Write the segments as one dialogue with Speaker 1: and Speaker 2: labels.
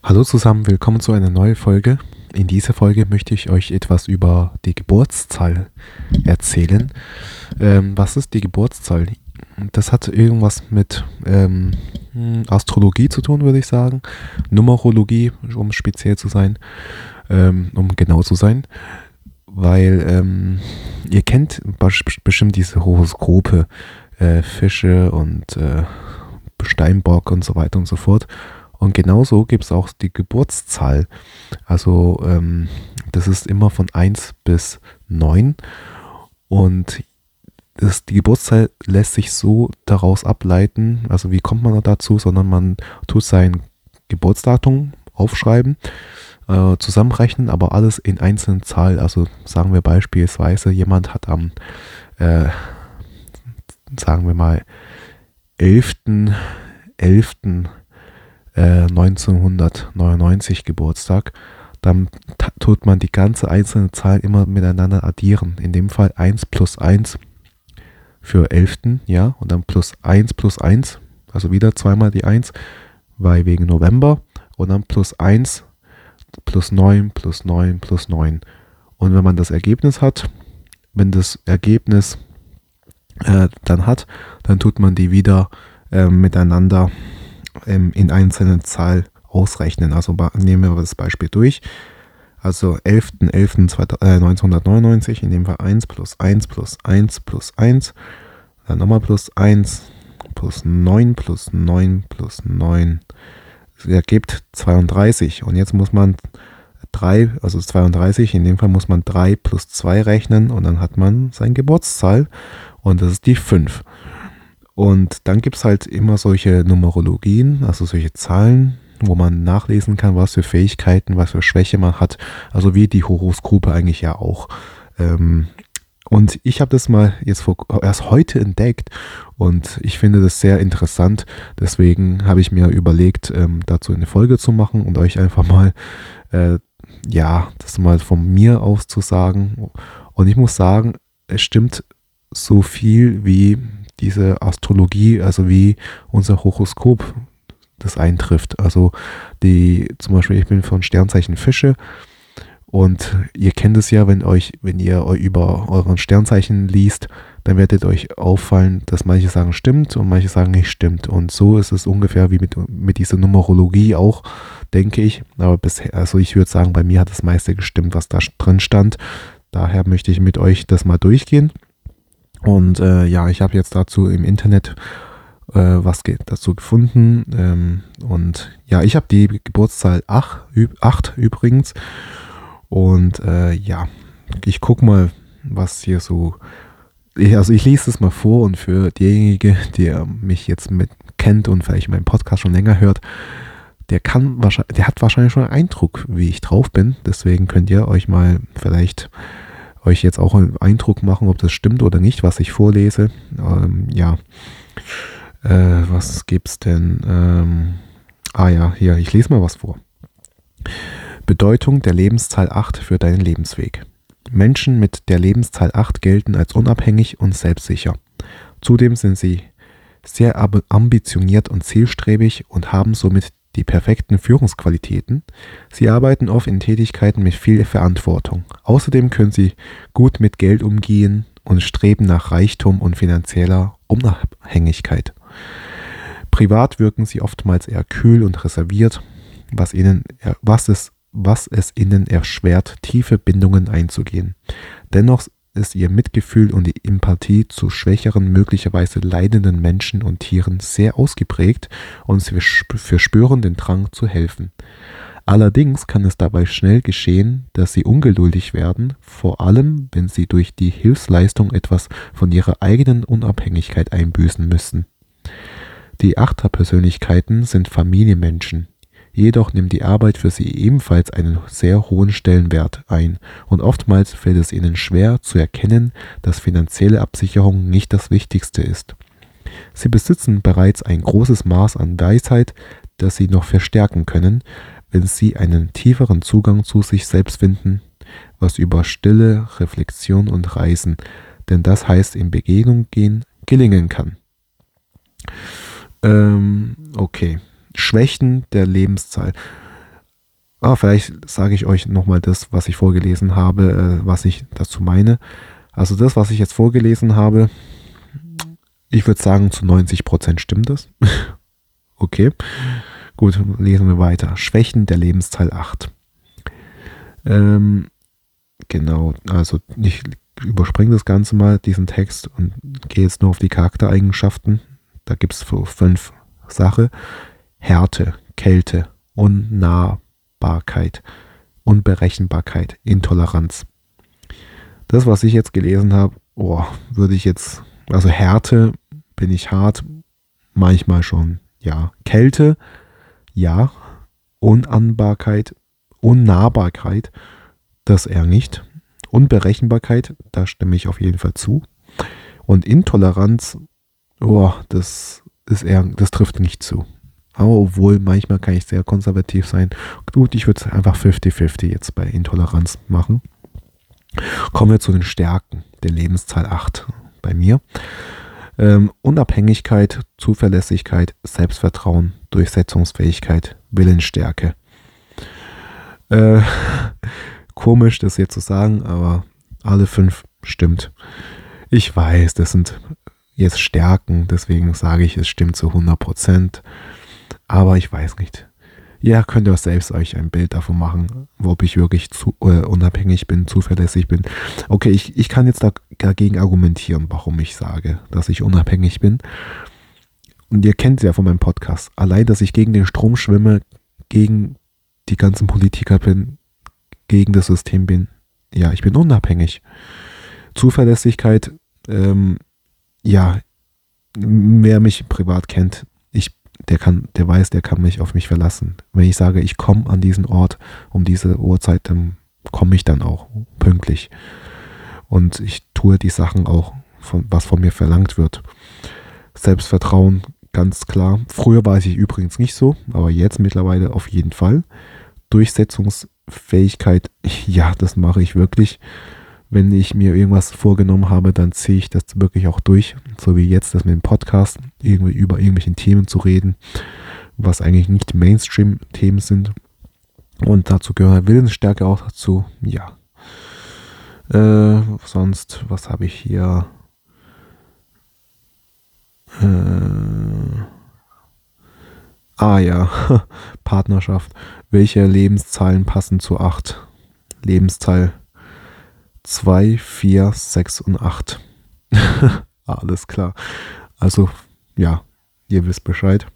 Speaker 1: Hallo zusammen, willkommen zu einer neuen Folge. In dieser Folge möchte ich euch etwas über die Geburtszahl erzählen. Ähm, was ist die Geburtszahl? Das hat irgendwas mit ähm, Astrologie zu tun, würde ich sagen. Numerologie, um speziell zu sein, ähm, um genau zu sein. Weil ähm, ihr kennt bestimmt diese Horoskope, äh, Fische und äh, Steinbock und so weiter und so fort. Und genauso gibt es auch die Geburtszahl. Also ähm, das ist immer von 1 bis 9. Und das, die Geburtszahl lässt sich so daraus ableiten, also wie kommt man dazu, sondern man tut sein Geburtsdatum aufschreiben, äh, zusammenrechnen, aber alles in einzelnen Zahlen. Also sagen wir beispielsweise, jemand hat am, äh, sagen wir mal, 11.11. 11. 1999 Geburtstag, dann tut man die ganze einzelne Zahl immer miteinander addieren. In dem Fall 1 plus 1 für 11. Ja, und dann plus 1 plus 1, also wieder zweimal die 1, weil wegen November und dann plus 1 plus 9 plus 9 plus 9. Und wenn man das Ergebnis hat, wenn das Ergebnis äh, dann hat, dann tut man die wieder äh, miteinander ähm, in einzelnen Zahl ausrechnen. Also nehmen wir das Beispiel durch. Also 11.11.1999, in dem Fall 1 plus 1 plus 1 plus 1, dann nochmal plus 1 plus 9 plus 9 plus 9. Das ergibt 32. Und jetzt muss man 3, also 32, in dem Fall muss man 3 plus 2 rechnen und dann hat man seine Geburtszahl und das ist die 5. Und dann gibt es halt immer solche Numerologien, also solche Zahlen, wo man nachlesen kann, was für Fähigkeiten, was für Schwäche man hat. Also wie die Horoskope eigentlich ja auch. Ähm, und ich habe das mal jetzt vor, erst heute entdeckt und ich finde das sehr interessant. Deswegen habe ich mir überlegt, ähm, dazu eine Folge zu machen und euch einfach mal, äh, ja, das mal von mir aus zu sagen. Und ich muss sagen, es stimmt so viel wie diese Astrologie, also wie unser Horoskop das eintrifft. Also die, zum Beispiel, ich bin von Sternzeichen Fische und ihr kennt es ja, wenn euch, wenn ihr über euren Sternzeichen liest, dann werdet euch auffallen, dass manche sagen stimmt und manche sagen nicht stimmt. Und so ist es ungefähr wie mit, mit dieser Numerologie auch, denke ich. Aber bisher, also ich würde sagen, bei mir hat das meiste gestimmt, was da drin stand. Daher möchte ich mit euch das mal durchgehen. Und äh, ja, ich habe jetzt dazu im Internet äh, was dazu gefunden. Ähm, und ja, ich habe die Geburtszahl 8, 8 übrigens. Und äh, ja, ich gucke mal, was hier so. Also ich lese es mal vor und für derjenige, der mich jetzt mit kennt und vielleicht meinen Podcast schon länger hört, der kann wahrscheinlich, der hat wahrscheinlich schon einen Eindruck, wie ich drauf bin. Deswegen könnt ihr euch mal vielleicht euch jetzt auch einen Eindruck machen, ob das stimmt oder nicht, was ich vorlese. Ähm, ja, äh, was gibt's denn? Ähm, ah ja, hier, ich lese mal was vor. Bedeutung der Lebenszahl 8 für deinen Lebensweg. Menschen mit der Lebenszahl 8 gelten als unabhängig und selbstsicher. Zudem sind sie sehr ambitioniert und zielstrebig und haben somit die perfekten Führungsqualitäten. Sie arbeiten oft in Tätigkeiten mit viel Verantwortung. Außerdem können sie gut mit Geld umgehen und streben nach Reichtum und finanzieller Unabhängigkeit. Privat wirken sie oftmals eher kühl und reserviert, was, ihnen, was, es, was es ihnen erschwert, tiefe Bindungen einzugehen. Dennoch ist ihr Mitgefühl und die Empathie zu schwächeren, möglicherweise leidenden Menschen und Tieren sehr ausgeprägt und sie verspüren den Drang zu helfen. Allerdings kann es dabei schnell geschehen, dass sie ungeduldig werden, vor allem wenn sie durch die Hilfsleistung etwas von ihrer eigenen Unabhängigkeit einbüßen müssen. Die Achterpersönlichkeiten sind Familienmenschen, Jedoch nimmt die Arbeit für sie ebenfalls einen sehr hohen Stellenwert ein und oftmals fällt es ihnen schwer zu erkennen, dass finanzielle Absicherung nicht das Wichtigste ist. Sie besitzen bereits ein großes Maß an Weisheit, das sie noch verstärken können, wenn sie einen tieferen Zugang zu sich selbst finden, was über Stille, Reflexion und Reisen, denn das heißt in Begegnung gehen, gelingen kann. Ähm, okay. Schwächen der Lebenszeit. Ah, vielleicht sage ich euch nochmal das, was ich vorgelesen habe, äh, was ich dazu meine. Also das, was ich jetzt vorgelesen habe, ich würde sagen, zu 90 Prozent stimmt das. okay. Gut, lesen wir weiter. Schwächen der Lebensteil 8. Ähm, genau, also ich überspringe das Ganze mal, diesen Text, und gehe jetzt nur auf die Charaktereigenschaften. Da gibt es fünf Sachen. Härte, Kälte, Unnahbarkeit, Unberechenbarkeit, Intoleranz. Das, was ich jetzt gelesen habe, oh, würde ich jetzt, also Härte bin ich hart, manchmal schon, ja. Kälte, ja. Unanbarkeit, Unnahbarkeit, das eher nicht. Unberechenbarkeit, da stimme ich auf jeden Fall zu. Und Intoleranz, oh, das ist eher, das trifft nicht zu. Aber obwohl, manchmal kann ich sehr konservativ sein. Gut, ich würde es einfach 50-50 jetzt bei Intoleranz machen. Kommen wir zu den Stärken der Lebenszahl 8 bei mir. Ähm, Unabhängigkeit, Zuverlässigkeit, Selbstvertrauen, Durchsetzungsfähigkeit, Willensstärke. Äh, komisch, das jetzt zu sagen, aber alle fünf stimmt. Ich weiß, das sind jetzt Stärken, deswegen sage ich, es stimmt zu 100 Prozent. Aber ich weiß nicht. Ja, könnt ihr selbst euch ein Bild davon machen, ob ich wirklich zu, äh, unabhängig bin, zuverlässig bin. Okay, ich, ich kann jetzt da, dagegen argumentieren, warum ich sage, dass ich unabhängig bin. Und ihr kennt es ja von meinem Podcast. Allein, dass ich gegen den Strom schwimme, gegen die ganzen Politiker bin, gegen das System bin. Ja, ich bin unabhängig. Zuverlässigkeit, ähm, ja, wer mich privat kennt, der kann, der weiß, der kann mich auf mich verlassen. Wenn ich sage, ich komme an diesen Ort um diese Uhrzeit, dann komme ich dann auch pünktlich. Und ich tue die Sachen auch, von, was von mir verlangt wird. Selbstvertrauen, ganz klar. Früher war ich übrigens nicht so, aber jetzt mittlerweile auf jeden Fall. Durchsetzungsfähigkeit, ja, das mache ich wirklich wenn ich mir irgendwas vorgenommen habe, dann ziehe ich das wirklich auch durch. So wie jetzt, das mit dem Podcast, irgendwie über irgendwelchen Themen zu reden, was eigentlich nicht Mainstream-Themen sind. Und dazu gehört Willensstärke auch dazu. Ja. Äh, sonst, was habe ich hier? Äh, ah ja, Partnerschaft. Welche Lebenszahlen passen zu 8? Lebenszahl 2, 4, 6 und 8. Alles klar. Also, ja, ihr wisst Bescheid.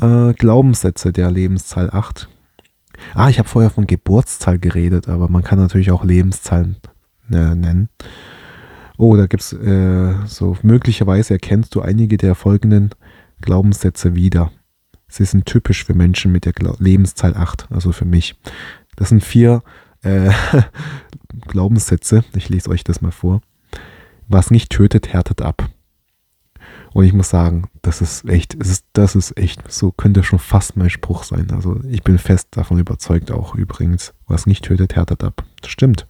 Speaker 1: Äh, Glaubenssätze der Lebenszahl 8. Ah, ich habe vorher von Geburtszahl geredet, aber man kann natürlich auch Lebenszahlen äh, nennen. Oh, da gibt es äh, so, möglicherweise erkennst du einige der folgenden Glaubenssätze wieder. Sie sind typisch für Menschen mit der Gla Lebenszahl 8, also für mich. Das sind vier äh, Glaubenssätze. Ich lese euch das mal vor. Was nicht tötet, härtet ab. Und ich muss sagen, das ist echt, das ist, das ist echt, so könnte schon fast mein Spruch sein. Also ich bin fest davon überzeugt auch übrigens, was nicht tötet, härtet ab. Das stimmt.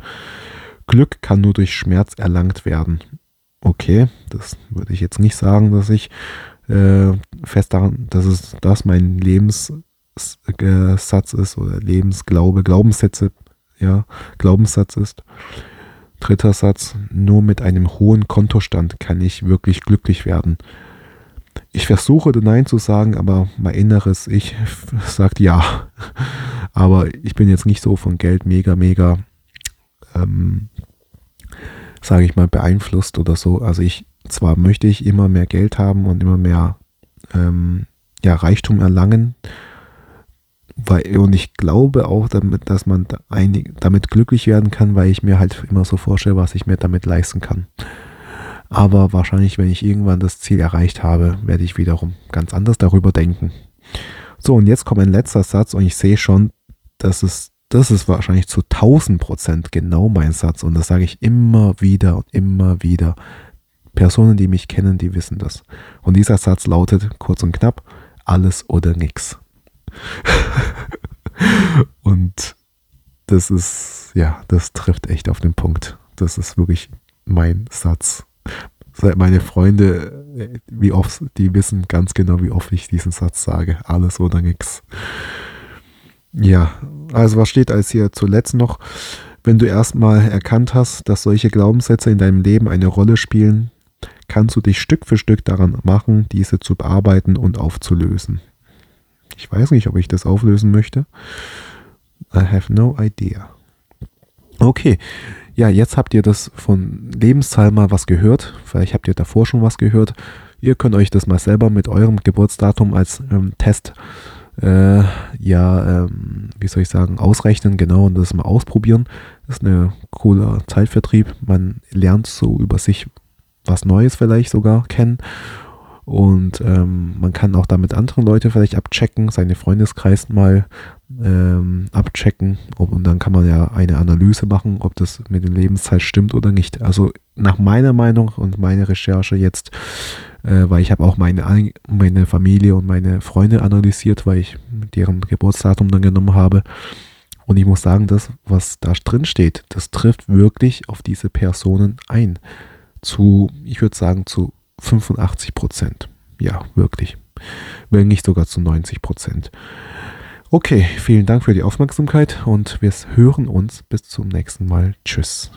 Speaker 1: Glück kann nur durch Schmerz erlangt werden. Okay, das würde ich jetzt nicht sagen, dass ich äh, fest daran, dass es das mein Lebenssatz ist oder Lebensglaube, Glaubenssätze ja, Glaubenssatz ist. Dritter Satz, nur mit einem hohen Kontostand kann ich wirklich glücklich werden. Ich versuche Nein zu sagen, aber mein inneres Ich sagt Ja. Aber ich bin jetzt nicht so von Geld mega, mega, ähm, sage ich mal, beeinflusst oder so. Also ich, zwar möchte ich immer mehr Geld haben und immer mehr ähm, ja, Reichtum erlangen, weil, und ich glaube auch, damit, dass man einig, damit glücklich werden kann, weil ich mir halt immer so vorstelle, was ich mir damit leisten kann. Aber wahrscheinlich, wenn ich irgendwann das Ziel erreicht habe, werde ich wiederum ganz anders darüber denken. So, und jetzt kommt ein letzter Satz und ich sehe schon, dass es, das ist wahrscheinlich zu 1000 Prozent genau mein Satz und das sage ich immer wieder und immer wieder. Personen, die mich kennen, die wissen das. Und dieser Satz lautet kurz und knapp, alles oder nichts. und das ist, ja, das trifft echt auf den Punkt. Das ist wirklich mein Satz. Meine Freunde, wie oft, die wissen ganz genau, wie oft ich diesen Satz sage. Alles oder nichts. Ja, also was steht als hier zuletzt noch? Wenn du erstmal erkannt hast, dass solche Glaubenssätze in deinem Leben eine Rolle spielen, kannst du dich Stück für Stück daran machen, diese zu bearbeiten und aufzulösen. Ich weiß nicht, ob ich das auflösen möchte. I have no idea. Okay, ja, jetzt habt ihr das von Lebenszahl mal was gehört. Vielleicht habt ihr davor schon was gehört. Ihr könnt euch das mal selber mit eurem Geburtsdatum als ähm, Test äh, ja, ähm, wie soll ich sagen, ausrechnen, genau, und das mal ausprobieren. Das ist ein cooler Zeitvertrieb. Man lernt so über sich was Neues vielleicht sogar kennen. Und ähm, man kann auch damit andere Leute vielleicht abchecken, seine Freundeskreis mal ähm, abchecken. Und dann kann man ja eine Analyse machen, ob das mit der Lebenszeit stimmt oder nicht. Also nach meiner Meinung und meiner Recherche jetzt, äh, weil ich habe auch meine, meine Familie und meine Freunde analysiert, weil ich deren Geburtsdatum dann genommen habe. Und ich muss sagen, das, was da drin steht, das trifft wirklich auf diese Personen ein. Zu, ich würde sagen, zu 85 Prozent. Ja, wirklich. Wenn nicht sogar zu 90 Prozent. Okay, vielen Dank für die Aufmerksamkeit und wir hören uns bis zum nächsten Mal. Tschüss.